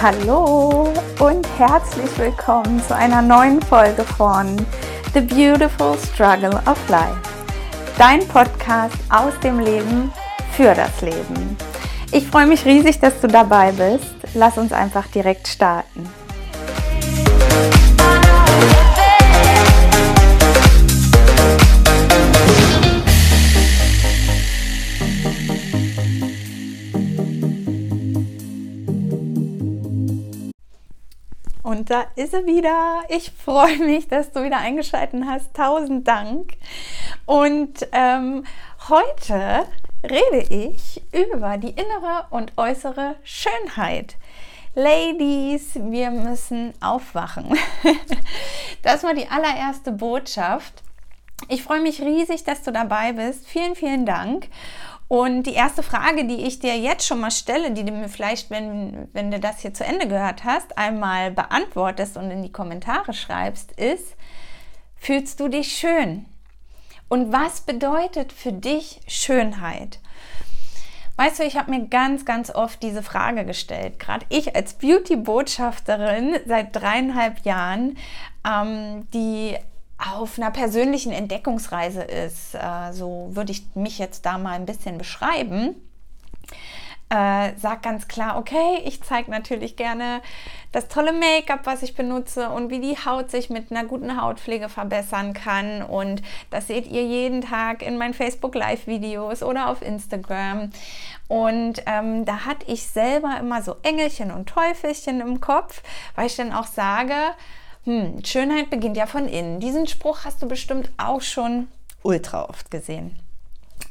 Hallo und herzlich willkommen zu einer neuen Folge von The Beautiful Struggle of Life. Dein Podcast aus dem Leben für das Leben. Ich freue mich riesig, dass du dabei bist. Lass uns einfach direkt starten. Da ist er wieder. Ich freue mich, dass du wieder eingeschaltet hast. Tausend Dank. Und ähm, heute rede ich über die innere und äußere Schönheit. Ladies, wir müssen aufwachen. Das war die allererste Botschaft. Ich freue mich riesig, dass du dabei bist. Vielen, vielen Dank. Und die erste Frage, die ich dir jetzt schon mal stelle, die du mir vielleicht, wenn, wenn du das hier zu Ende gehört hast, einmal beantwortest und in die Kommentare schreibst, ist, fühlst du dich schön? Und was bedeutet für dich Schönheit? Weißt du, ich habe mir ganz, ganz oft diese Frage gestellt. Gerade ich als Beauty-Botschafterin seit dreieinhalb Jahren, ähm, die auf einer persönlichen Entdeckungsreise ist, äh, so würde ich mich jetzt da mal ein bisschen beschreiben, äh, sagt ganz klar, okay, ich zeige natürlich gerne das tolle Make-up, was ich benutze und wie die Haut sich mit einer guten Hautpflege verbessern kann. Und das seht ihr jeden Tag in meinen Facebook Live-Videos oder auf Instagram. Und ähm, da hatte ich selber immer so Engelchen und Teufelchen im Kopf, weil ich dann auch sage, hm, Schönheit beginnt ja von innen. Diesen Spruch hast du bestimmt auch schon ultra oft gesehen.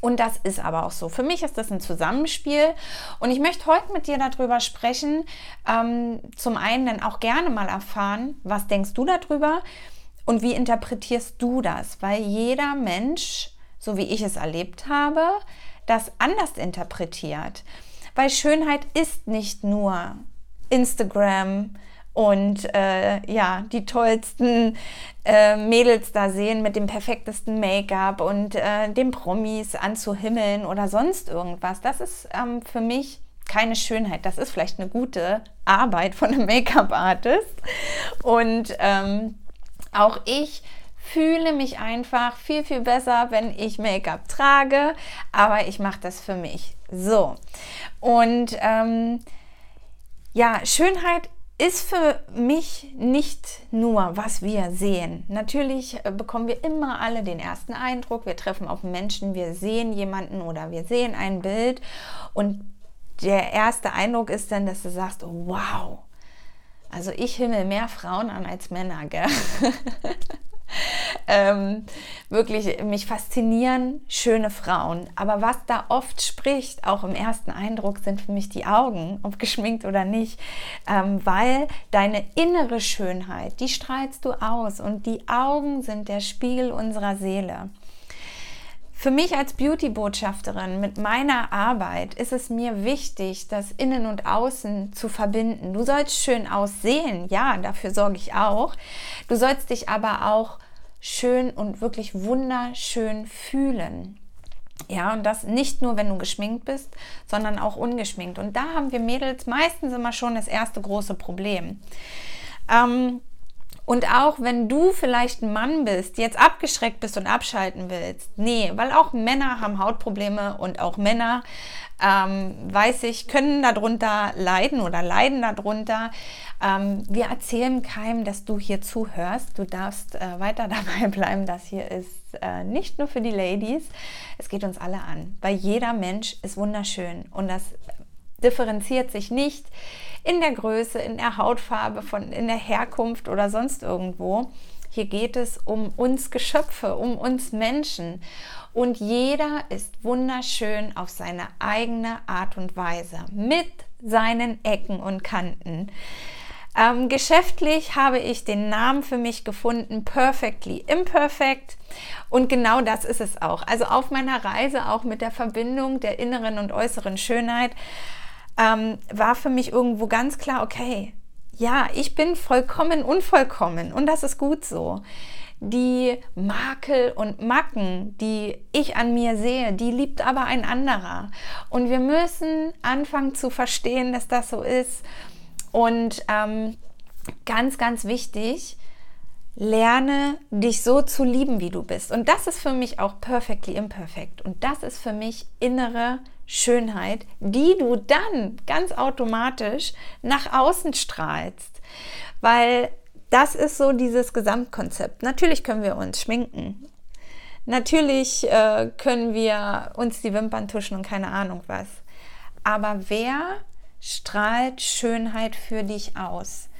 Und das ist aber auch so. Für mich ist das ein Zusammenspiel. Und ich möchte heute mit dir darüber sprechen. Ähm, zum einen dann auch gerne mal erfahren, was denkst du darüber und wie interpretierst du das? Weil jeder Mensch, so wie ich es erlebt habe, das anders interpretiert. Weil Schönheit ist nicht nur Instagram, und äh, ja, die tollsten äh, Mädels da sehen mit dem perfektesten Make-up und äh, den Promis anzuhimmeln oder sonst irgendwas. Das ist ähm, für mich keine Schönheit. Das ist vielleicht eine gute Arbeit von einem Make-up-Artist. Und ähm, auch ich fühle mich einfach viel, viel besser, wenn ich Make-up trage, aber ich mache das für mich. So. Und ähm, ja, Schönheit ist für mich nicht nur, was wir sehen. Natürlich äh, bekommen wir immer alle den ersten Eindruck. Wir treffen auf Menschen, wir sehen jemanden oder wir sehen ein Bild. Und der erste Eindruck ist dann, dass du sagst, oh, wow. Also ich himmel mehr Frauen an als Männer, gell? ähm, wirklich, mich faszinieren schöne Frauen. Aber was da oft spricht, auch im ersten Eindruck, sind für mich die Augen, ob geschminkt oder nicht. Ähm, weil deine innere Schönheit, die strahlst du aus und die Augen sind der Spiegel unserer Seele. Für mich als Beauty-Botschafterin mit meiner Arbeit ist es mir wichtig, das Innen und Außen zu verbinden. Du sollst schön aussehen, ja, dafür sorge ich auch. Du sollst dich aber auch schön und wirklich wunderschön fühlen. Ja, und das nicht nur, wenn du geschminkt bist, sondern auch ungeschminkt. Und da haben wir Mädels meistens immer schon das erste große Problem. Ähm, und auch wenn du vielleicht ein Mann bist, jetzt abgeschreckt bist und abschalten willst, nee, weil auch Männer haben Hautprobleme und auch Männer, ähm, weiß ich, können darunter leiden oder leiden darunter. Ähm, wir erzählen keinem, dass du hier zuhörst. Du darfst äh, weiter dabei bleiben. Das hier ist äh, nicht nur für die Ladies. Es geht uns alle an, weil jeder Mensch ist wunderschön und das differenziert sich nicht in der Größe, in der Hautfarbe, von, in der Herkunft oder sonst irgendwo. Hier geht es um uns Geschöpfe, um uns Menschen. Und jeder ist wunderschön auf seine eigene Art und Weise, mit seinen Ecken und Kanten. Ähm, geschäftlich habe ich den Namen für mich gefunden, Perfectly Imperfect. Und genau das ist es auch. Also auf meiner Reise auch mit der Verbindung der inneren und äußeren Schönheit ähm, war für mich irgendwo ganz klar, okay, ja, ich bin vollkommen unvollkommen und das ist gut so. Die Makel und Macken, die ich an mir sehe, die liebt aber ein anderer. Und wir müssen anfangen zu verstehen, dass das so ist Und ähm, ganz, ganz wichtig, lerne dich so zu lieben, wie du bist. Und das ist für mich auch perfectly imperfect. Und das ist für mich innere Schönheit, die du dann ganz automatisch nach außen strahlst. Weil das ist so dieses Gesamtkonzept. Natürlich können wir uns schminken. Natürlich äh, können wir uns die Wimpern tuschen und keine Ahnung was. Aber wer strahlt Schönheit für dich aus?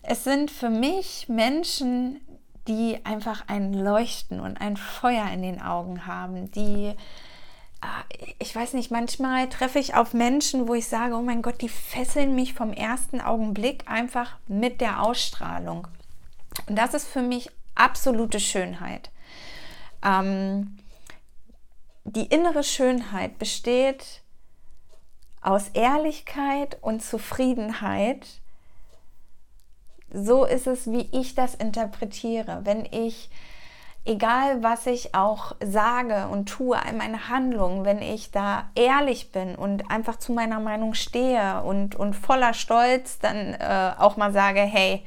Es sind für mich Menschen, die einfach ein Leuchten und ein Feuer in den Augen haben, die ich weiß nicht, manchmal treffe ich auf Menschen, wo ich sage, oh mein Gott, die fesseln mich vom ersten Augenblick einfach mit der Ausstrahlung. Und das ist für mich absolute Schönheit. Ähm, die innere Schönheit besteht aus Ehrlichkeit und Zufriedenheit. So ist es, wie ich das interpretiere. Wenn ich egal was ich auch sage und tue, all meine Handlungen, wenn ich da ehrlich bin und einfach zu meiner Meinung stehe und, und voller Stolz dann äh, auch mal sage, hey,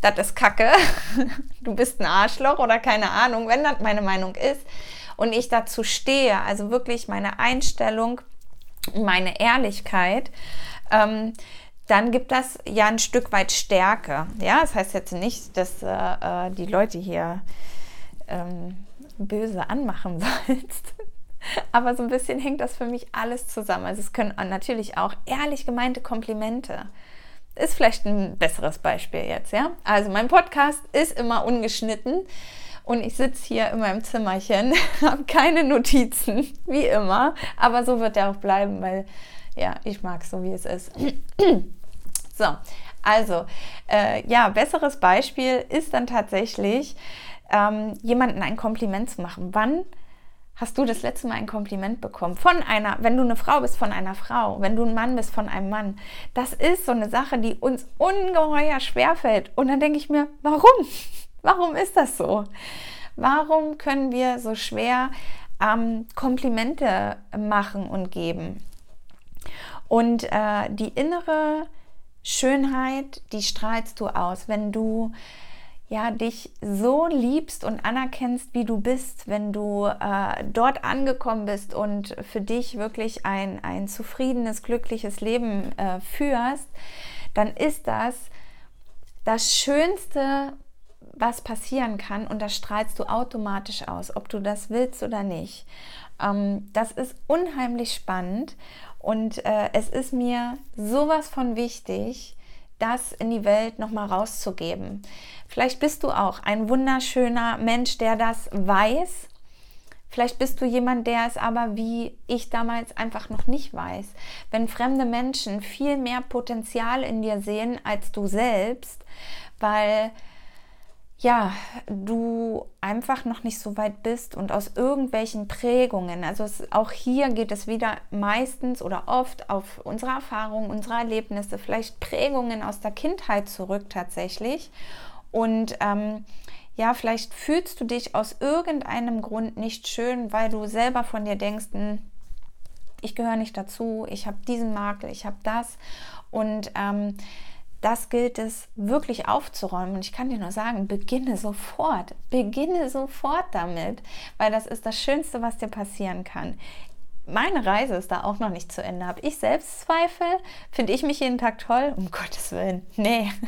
das ist Kacke, du bist ein Arschloch oder keine Ahnung, wenn das meine Meinung ist und ich dazu stehe, also wirklich meine Einstellung, meine Ehrlichkeit, ähm, dann gibt das ja ein Stück weit Stärke. Ja, das heißt jetzt nicht, dass äh, äh die Leute hier ähm, böse anmachen sollst. Aber so ein bisschen hängt das für mich alles zusammen. Also es können natürlich auch ehrlich gemeinte Komplimente. Ist vielleicht ein besseres Beispiel jetzt, ja? Also mein Podcast ist immer ungeschnitten und ich sitze hier in meinem Zimmerchen, habe keine Notizen, wie immer. Aber so wird er auch bleiben, weil ja, ich mag es so, wie es ist. so, also äh, ja, besseres Beispiel ist dann tatsächlich, ähm, jemandem ein Kompliment zu machen. Wann hast du das letzte Mal ein Kompliment bekommen? Von einer, wenn du eine Frau bist, von einer Frau, wenn du ein Mann bist, von einem Mann. Das ist so eine Sache, die uns ungeheuer schwerfällt. Und dann denke ich mir, warum? Warum ist das so? Warum können wir so schwer ähm, Komplimente machen und geben? Und äh, die innere Schönheit, die strahlst du aus, wenn du ja, dich so liebst und anerkennst, wie du bist, wenn du äh, dort angekommen bist und für dich wirklich ein, ein zufriedenes, glückliches Leben äh, führst, dann ist das das Schönste, was passieren kann und das strahlst du automatisch aus, ob du das willst oder nicht. Ähm, das ist unheimlich spannend und äh, es ist mir sowas von wichtig, das in die Welt nochmal rauszugeben. Vielleicht bist du auch ein wunderschöner Mensch, der das weiß. Vielleicht bist du jemand, der es aber wie ich damals einfach noch nicht weiß. Wenn fremde Menschen viel mehr Potenzial in dir sehen als du selbst, weil ja, du einfach noch nicht so weit bist und aus irgendwelchen Prägungen, also es, auch hier geht es wieder meistens oder oft auf unsere Erfahrungen, unsere Erlebnisse, vielleicht Prägungen aus der Kindheit zurück tatsächlich. Und ähm, ja, vielleicht fühlst du dich aus irgendeinem Grund nicht schön, weil du selber von dir denkst, hm, ich gehöre nicht dazu, ich habe diesen Makel, ich habe das. Und ähm, das gilt es wirklich aufzuräumen. Und ich kann dir nur sagen, beginne sofort. Beginne sofort damit, weil das ist das Schönste, was dir passieren kann. Meine Reise ist da auch noch nicht zu Ende. Habe ich Selbstzweifel? Finde ich mich jeden Tag toll? Um Gottes Willen. Nee.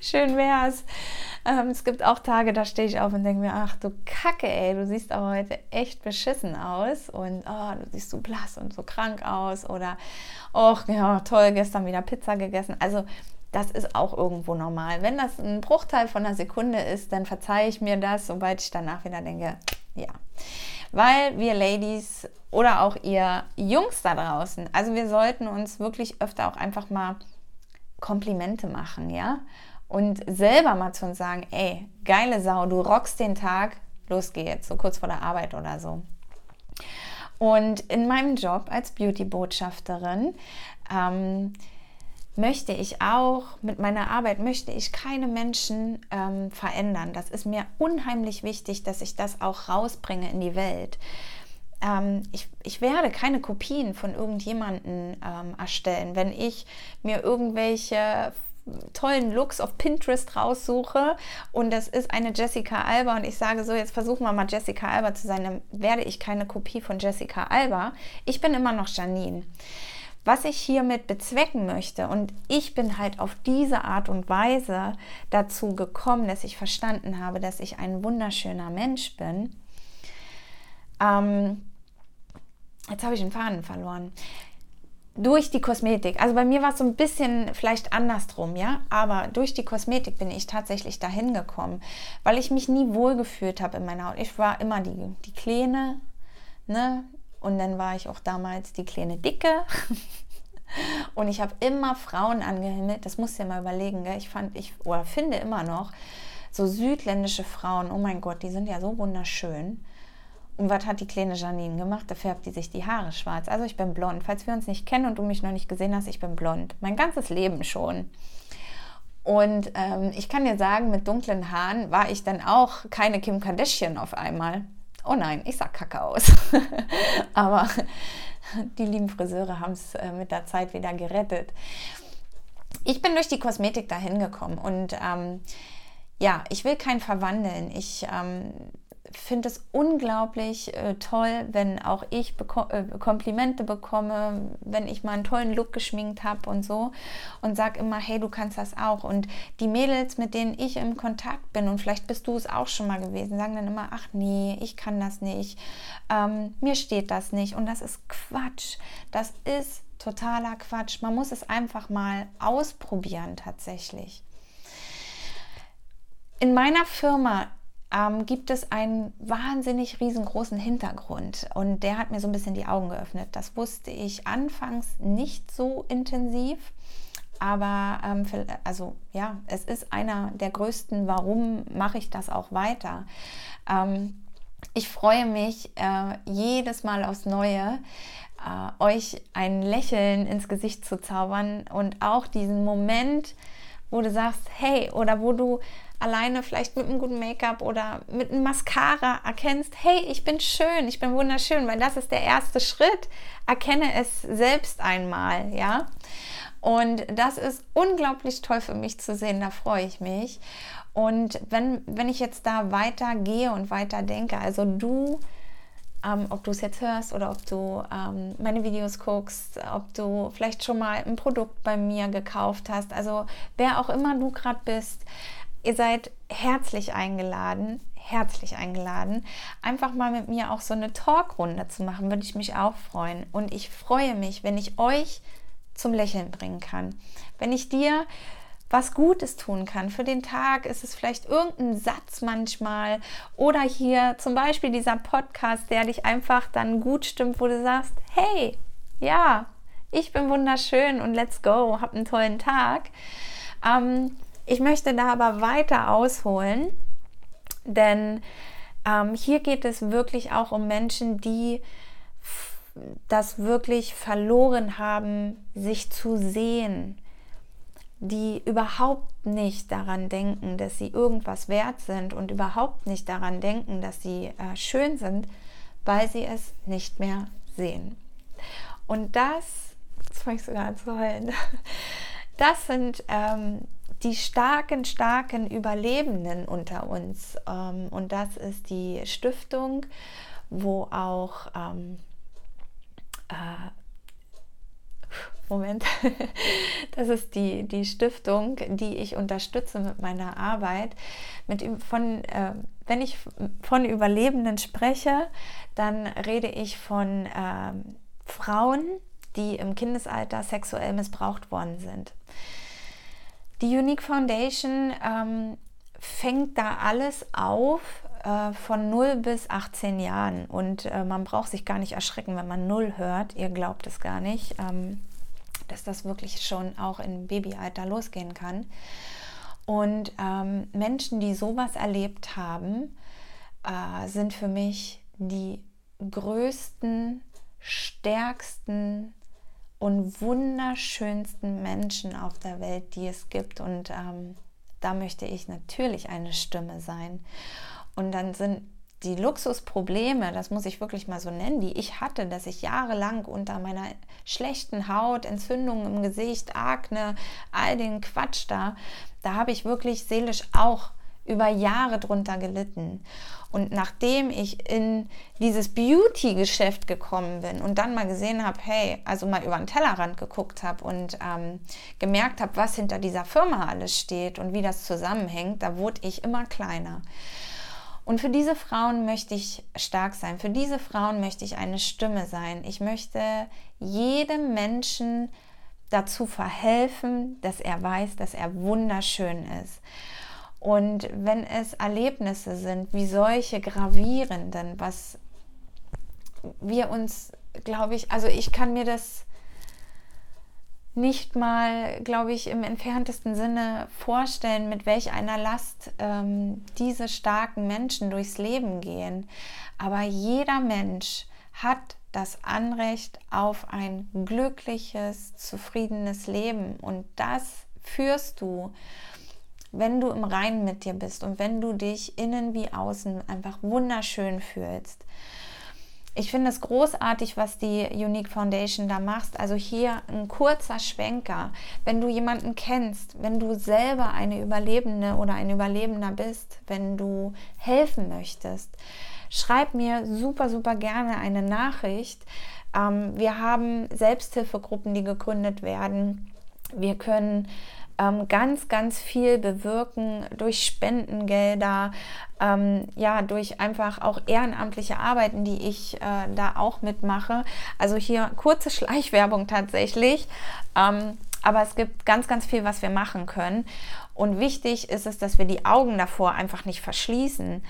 Schön wär's. Ähm, es gibt auch Tage, da stehe ich auf und denke mir, ach du Kacke, ey, du siehst aber heute echt beschissen aus und oh, du siehst so blass und so krank aus oder ach ja, toll, gestern wieder Pizza gegessen. Also das ist auch irgendwo normal. Wenn das ein Bruchteil von einer Sekunde ist, dann verzeihe ich mir das, sobald ich danach wieder denke, ja. Weil wir Ladies oder auch ihr Jungs da draußen, also wir sollten uns wirklich öfter auch einfach mal Komplimente machen, ja? Und selber mal zu uns sagen, ey, geile Sau, du rockst den Tag, los geht's, so kurz vor der Arbeit oder so. Und in meinem Job als Beauty-Botschafterin ähm, möchte ich auch, mit meiner Arbeit möchte ich keine Menschen ähm, verändern. Das ist mir unheimlich wichtig, dass ich das auch rausbringe in die Welt. Ähm, ich, ich werde keine Kopien von irgendjemanden ähm, erstellen. Wenn ich mir irgendwelche tollen Looks auf Pinterest raussuche und das ist eine Jessica Alba und ich sage so, jetzt versuchen wir mal Jessica Alba zu sein, dann werde ich keine Kopie von Jessica Alba. Ich bin immer noch Janine. Was ich hiermit bezwecken möchte und ich bin halt auf diese Art und Weise dazu gekommen, dass ich verstanden habe, dass ich ein wunderschöner Mensch bin. Ähm, jetzt habe ich den Faden verloren durch die Kosmetik. Also bei mir war es so ein bisschen vielleicht andersrum, ja, aber durch die Kosmetik bin ich tatsächlich dahin gekommen, weil ich mich nie wohlgefühlt habe in meiner Haut. Ich war immer die, die Kleine, ne? Und dann war ich auch damals die kleine Dicke. Und ich habe immer Frauen angehimmelt, das musst du dir mal überlegen, gell? ich fand, ich oder finde immer noch, so südländische Frauen, oh mein Gott, die sind ja so wunderschön. Und was hat die kleine Janine gemacht? Da färbt die sich die Haare schwarz. Also ich bin blond. Falls wir uns nicht kennen und du mich noch nicht gesehen hast, ich bin blond. Mein ganzes Leben schon. Und ähm, ich kann dir sagen, mit dunklen Haaren war ich dann auch keine Kim Kardashian auf einmal. Oh nein, ich sah kacke aus. Aber die lieben Friseure haben es äh, mit der Zeit wieder gerettet. Ich bin durch die Kosmetik dahin gekommen und ähm, ja, ich will kein Verwandeln. Ich ähm, finde es unglaublich äh, toll, wenn auch ich beko äh, Komplimente bekomme, wenn ich mal einen tollen Look geschminkt habe und so und sage immer, hey, du kannst das auch. Und die Mädels, mit denen ich im Kontakt bin, und vielleicht bist du es auch schon mal gewesen, sagen dann immer, ach nee, ich kann das nicht, ähm, mir steht das nicht. Und das ist Quatsch. Das ist totaler Quatsch. Man muss es einfach mal ausprobieren tatsächlich. In meiner Firma ähm, gibt es einen wahnsinnig riesengroßen Hintergrund und der hat mir so ein bisschen die Augen geöffnet. Das wusste ich anfangs nicht so intensiv, aber ähm, also ja, es ist einer der größten, warum mache ich das auch weiter. Ähm, ich freue mich äh, jedes Mal aufs Neue, äh, euch ein Lächeln ins Gesicht zu zaubern und auch diesen Moment, wo du sagst, hey, oder wo du alleine vielleicht mit einem guten Make-up oder mit einem Mascara erkennst, hey, ich bin schön, ich bin wunderschön, weil das ist der erste Schritt. Erkenne es selbst einmal, ja. Und das ist unglaublich toll für mich zu sehen, da freue ich mich. Und wenn, wenn ich jetzt da weiter gehe und weiter denke, also du, ähm, ob du es jetzt hörst oder ob du ähm, meine Videos guckst, ob du vielleicht schon mal ein Produkt bei mir gekauft hast, also wer auch immer du gerade bist, Ihr seid herzlich eingeladen, herzlich eingeladen, einfach mal mit mir auch so eine Talkrunde zu machen, würde ich mich auch freuen. Und ich freue mich, wenn ich euch zum Lächeln bringen kann. Wenn ich dir was Gutes tun kann. Für den Tag ist es vielleicht irgendein Satz manchmal oder hier zum Beispiel dieser Podcast, der dich einfach dann gut stimmt, wo du sagst, hey, ja, ich bin wunderschön und let's go, hab einen tollen Tag. Ähm, ich möchte da aber weiter ausholen, denn ähm, hier geht es wirklich auch um Menschen, die das wirklich verloren haben, sich zu sehen, die überhaupt nicht daran denken, dass sie irgendwas wert sind und überhaupt nicht daran denken, dass sie äh, schön sind, weil sie es nicht mehr sehen. Und das, jetzt fange ich sogar an zu heulen, das sind ähm, die starken, starken Überlebenden unter uns. Ähm, und das ist die Stiftung, wo auch ähm, äh, Moment, das ist die, die Stiftung, die ich unterstütze mit meiner Arbeit. Mit, von, äh, wenn ich von Überlebenden spreche, dann rede ich von äh, Frauen, die im Kindesalter sexuell missbraucht worden sind. Die Unique Foundation ähm, fängt da alles auf äh, von 0 bis 18 Jahren und äh, man braucht sich gar nicht erschrecken, wenn man 0 hört. Ihr glaubt es gar nicht, ähm, dass das wirklich schon auch im Babyalter losgehen kann. Und ähm, Menschen, die sowas erlebt haben, äh, sind für mich die größten, stärksten und wunderschönsten Menschen auf der Welt, die es gibt. Und ähm, da möchte ich natürlich eine Stimme sein. Und dann sind die Luxusprobleme, das muss ich wirklich mal so nennen, die ich hatte, dass ich jahrelang unter meiner schlechten Haut, Entzündungen im Gesicht, Akne, all den Quatsch da, da habe ich wirklich seelisch auch über Jahre drunter gelitten. Und nachdem ich in dieses Beauty-Geschäft gekommen bin und dann mal gesehen habe, hey, also mal über den Tellerrand geguckt habe und ähm, gemerkt habe, was hinter dieser Firma alles steht und wie das zusammenhängt, da wurde ich immer kleiner. Und für diese Frauen möchte ich stark sein. Für diese Frauen möchte ich eine Stimme sein. Ich möchte jedem Menschen dazu verhelfen, dass er weiß, dass er wunderschön ist. Und wenn es Erlebnisse sind, wie solche gravierenden, was wir uns, glaube ich, also ich kann mir das nicht mal, glaube ich, im entferntesten Sinne vorstellen, mit welch einer Last ähm, diese starken Menschen durchs Leben gehen. Aber jeder Mensch hat das Anrecht auf ein glückliches, zufriedenes Leben. Und das führst du wenn du im Reinen mit dir bist und wenn du dich innen wie außen einfach wunderschön fühlst. Ich finde es großartig, was die Unique Foundation da macht. Also hier ein kurzer Schwenker. Wenn du jemanden kennst, wenn du selber eine Überlebende oder ein Überlebender bist, wenn du helfen möchtest, schreib mir super, super gerne eine Nachricht. Ähm, wir haben Selbsthilfegruppen, die gegründet werden. Wir können ähm, ganz, ganz viel bewirken durch Spendengelder, ähm, ja, durch einfach auch ehrenamtliche Arbeiten, die ich äh, da auch mitmache. Also hier kurze Schleichwerbung tatsächlich. Ähm, aber es gibt ganz, ganz viel, was wir machen können. Und wichtig ist es, dass wir die Augen davor einfach nicht verschließen.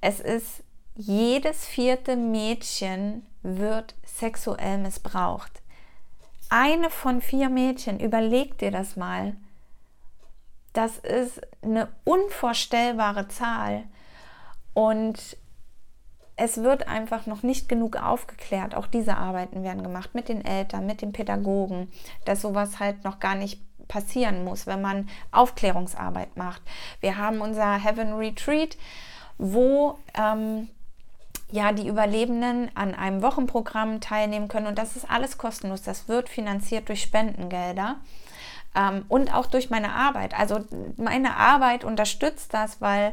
Es ist jedes vierte Mädchen wird sexuell missbraucht. Eine von vier Mädchen, überleg dir das mal. Das ist eine unvorstellbare Zahl. Und es wird einfach noch nicht genug aufgeklärt. Auch diese Arbeiten werden gemacht mit den Eltern, mit den Pädagogen, dass sowas halt noch gar nicht passieren muss, wenn man Aufklärungsarbeit macht. Wir haben unser Heaven Retreat, wo ähm, ja die Überlebenden an einem Wochenprogramm teilnehmen können und das ist alles kostenlos. Das wird finanziert durch Spendengelder ähm, und auch durch meine Arbeit. Also meine Arbeit unterstützt das, weil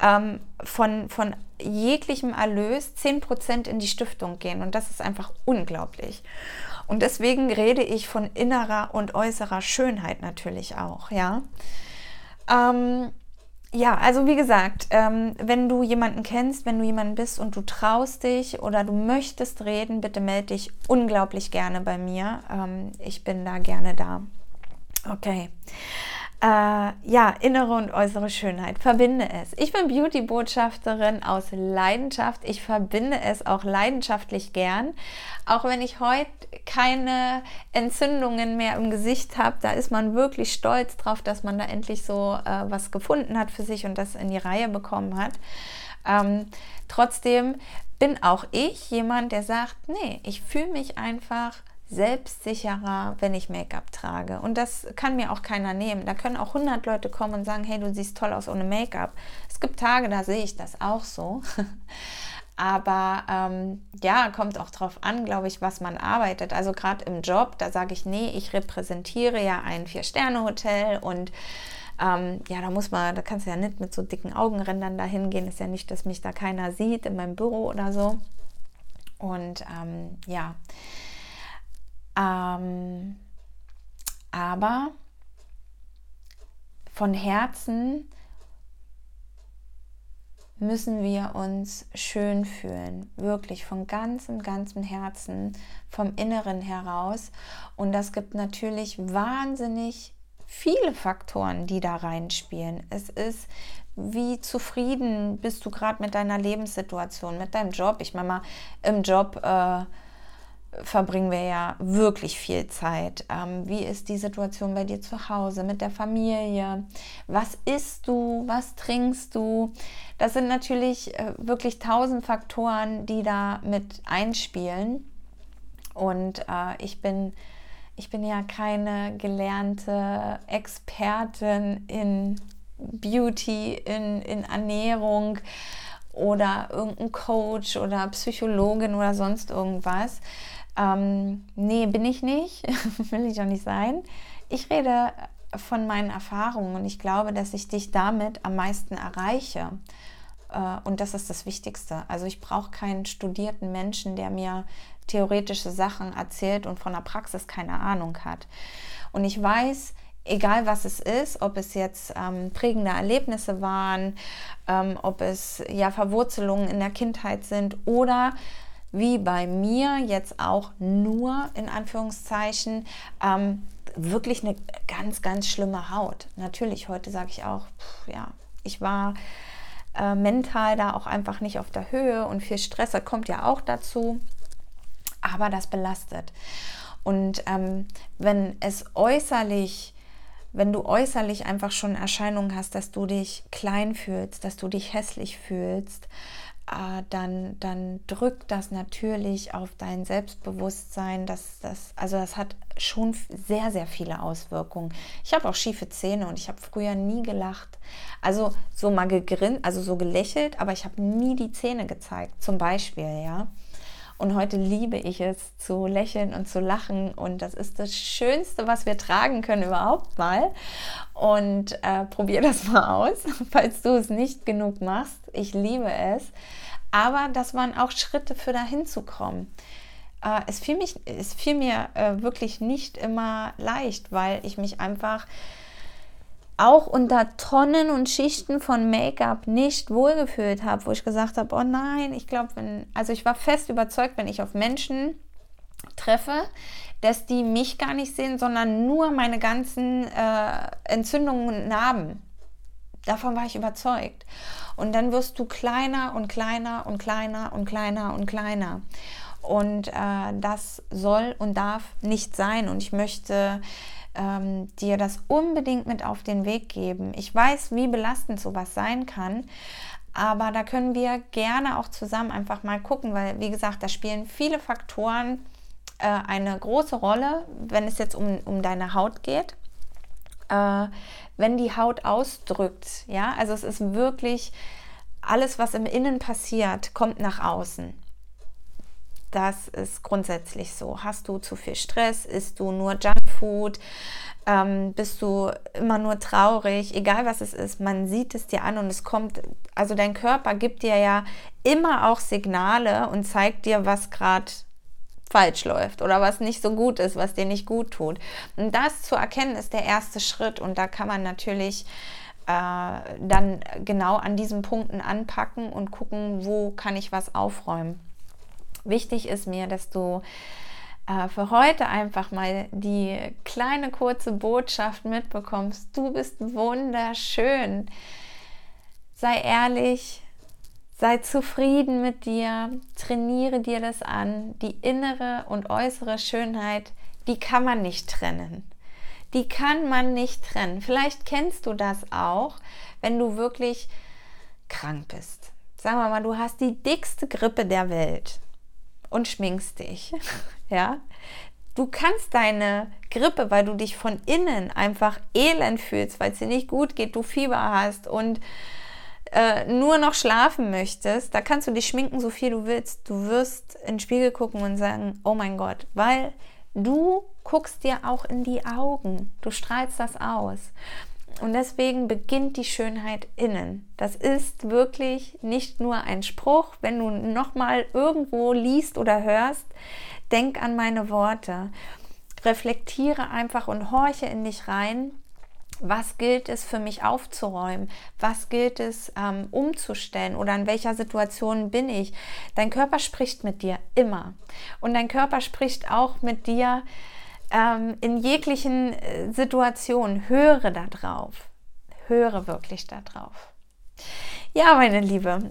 ähm, von, von jeglichem Erlös 10% in die Stiftung gehen und das ist einfach unglaublich. Und deswegen rede ich von innerer und äußerer Schönheit natürlich auch, ja. Ähm, ja, also wie gesagt, ähm, wenn du jemanden kennst, wenn du jemanden bist und du traust dich oder du möchtest reden, bitte melde dich unglaublich gerne bei mir. Ähm, ich bin da gerne da. Okay. Äh, ja, innere und äußere Schönheit. Verbinde es. Ich bin Beauty-Botschafterin aus Leidenschaft. Ich verbinde es auch leidenschaftlich gern. Auch wenn ich heute keine Entzündungen mehr im Gesicht habe, da ist man wirklich stolz drauf, dass man da endlich so äh, was gefunden hat für sich und das in die Reihe bekommen hat. Ähm, trotzdem bin auch ich jemand, der sagt, nee, ich fühle mich einfach selbstsicherer, wenn ich Make-up trage. Und das kann mir auch keiner nehmen. Da können auch 100 Leute kommen und sagen, hey, du siehst toll aus ohne Make-up. Es gibt Tage, da sehe ich das auch so. Aber ähm, ja, kommt auch darauf an, glaube ich, was man arbeitet. Also gerade im Job, da sage ich, nee, ich repräsentiere ja ein Vier-Sterne-Hotel und ähm, ja, da muss man, da kannst du ja nicht mit so dicken Augenrändern dahin gehen. Ist ja nicht, dass mich da keiner sieht in meinem Büro oder so. Und ähm, ja, ähm, aber von Herzen müssen wir uns schön fühlen, wirklich von ganzem, ganzem Herzen, vom Inneren heraus. Und das gibt natürlich wahnsinnig viele Faktoren, die da reinspielen. Es ist, wie zufrieden bist du gerade mit deiner Lebenssituation, mit deinem Job. Ich meine mal, im Job äh, verbringen wir ja wirklich viel Zeit. Ähm, wie ist die Situation bei dir zu Hause, mit der Familie? Was isst du? Was trinkst du? Das sind natürlich äh, wirklich tausend Faktoren, die da mit einspielen. Und äh, ich bin ich bin ja keine gelernte Expertin in Beauty, in, in Ernährung oder irgendein Coach oder Psychologin oder sonst irgendwas. Ähm, nee, bin ich nicht, will ich auch nicht sein. Ich rede von meinen Erfahrungen und ich glaube, dass ich dich damit am meisten erreiche. Äh, und das ist das Wichtigste. Also ich brauche keinen studierten Menschen, der mir theoretische Sachen erzählt und von der Praxis keine Ahnung hat. Und ich weiß, egal was es ist, ob es jetzt ähm, prägende Erlebnisse waren, ähm, ob es ja Verwurzelungen in der Kindheit sind oder wie bei mir jetzt auch nur in Anführungszeichen ähm, wirklich eine ganz, ganz schlimme Haut. Natürlich, heute sage ich auch, pff, ja, ich war äh, mental da auch einfach nicht auf der Höhe und viel Stress, das kommt ja auch dazu, aber das belastet. Und ähm, wenn es äußerlich, wenn du äußerlich einfach schon Erscheinungen hast, dass du dich klein fühlst, dass du dich hässlich fühlst, dann, dann drückt das natürlich auf dein Selbstbewusstsein. Das, das, also das hat schon sehr, sehr viele Auswirkungen. Ich habe auch schiefe Zähne und ich habe früher nie gelacht. Also so mal gegrinnt, also so gelächelt, aber ich habe nie die Zähne gezeigt, zum Beispiel, ja. Und heute liebe ich es zu lächeln und zu lachen. Und das ist das Schönste, was wir tragen können überhaupt mal. Und äh, probier das mal aus, falls du es nicht genug machst. Ich liebe es. Aber das waren auch Schritte für dahin zu kommen. Äh, es, fiel mich, es fiel mir äh, wirklich nicht immer leicht, weil ich mich einfach auch unter Tonnen und Schichten von Make-up nicht wohlgefühlt habe, wo ich gesagt habe, oh nein, ich glaube, wenn, also ich war fest überzeugt, wenn ich auf Menschen treffe, dass die mich gar nicht sehen, sondern nur meine ganzen äh, Entzündungen und Narben. Davon war ich überzeugt. Und dann wirst du kleiner und kleiner und kleiner und kleiner und kleiner. Und äh, das soll und darf nicht sein. Und ich möchte ähm, dir das unbedingt mit auf den Weg geben. Ich weiß, wie belastend sowas sein kann. Aber da können wir gerne auch zusammen einfach mal gucken, weil, wie gesagt, da spielen viele Faktoren äh, eine große Rolle, wenn es jetzt um, um deine Haut geht. Äh, wenn die Haut ausdrückt, ja, also es ist wirklich alles, was im Innen passiert, kommt nach außen. Das ist grundsätzlich so. Hast du zu viel Stress? Isst du nur Junkfood? Ähm, bist du immer nur traurig? Egal was es ist, man sieht es dir an und es kommt, also dein Körper gibt dir ja immer auch Signale und zeigt dir, was gerade falsch läuft oder was nicht so gut ist, was dir nicht gut tut. Und das zu erkennen ist der erste Schritt und da kann man natürlich äh, dann genau an diesen Punkten anpacken und gucken, wo kann ich was aufräumen. Wichtig ist mir, dass du äh, für heute einfach mal die kleine kurze Botschaft mitbekommst. Du bist wunderschön. Sei ehrlich, sei zufrieden mit dir, trainiere dir das an. Die innere und äußere Schönheit, die kann man nicht trennen. Die kann man nicht trennen. Vielleicht kennst du das auch, wenn du wirklich krank bist. Sagen wir mal, du hast die dickste Grippe der Welt und schminkst dich. ja, du kannst deine Grippe, weil du dich von innen einfach elend fühlst, weil es dir nicht gut geht, du Fieber hast und äh, nur noch schlafen möchtest, da kannst du dich schminken, so viel du willst. Du wirst in den Spiegel gucken und sagen, oh mein Gott, weil du guckst dir auch in die Augen, du strahlst das aus. Und deswegen beginnt die Schönheit innen. Das ist wirklich nicht nur ein Spruch. Wenn du nochmal irgendwo liest oder hörst, denk an meine Worte. Reflektiere einfach und horche in dich rein. Was gilt es für mich aufzuräumen? Was gilt es ähm, umzustellen? Oder in welcher Situation bin ich? Dein Körper spricht mit dir immer. Und dein Körper spricht auch mit dir, ähm, in jeglichen äh, Situationen, höre da drauf. Höre wirklich da drauf. Ja, meine Liebe,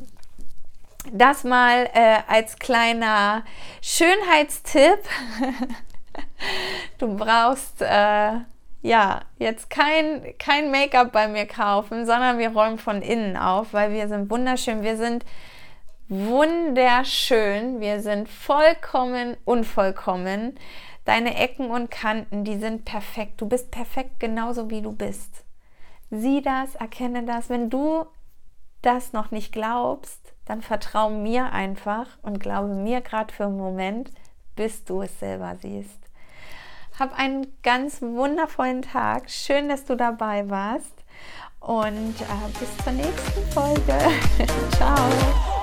das mal äh, als kleiner Schönheitstipp. du brauchst äh, ja jetzt kein, kein Make-up bei mir kaufen, sondern wir räumen von innen auf, weil wir sind wunderschön. Wir sind wunderschön. Wir sind vollkommen unvollkommen. Deine Ecken und Kanten, die sind perfekt. Du bist perfekt genauso wie du bist. Sieh das, erkenne das. Wenn du das noch nicht glaubst, dann vertrau mir einfach und glaube mir gerade für einen Moment, bis du es selber siehst. Hab einen ganz wundervollen Tag. Schön, dass du dabei warst. Und äh, bis zur nächsten Folge. Ciao.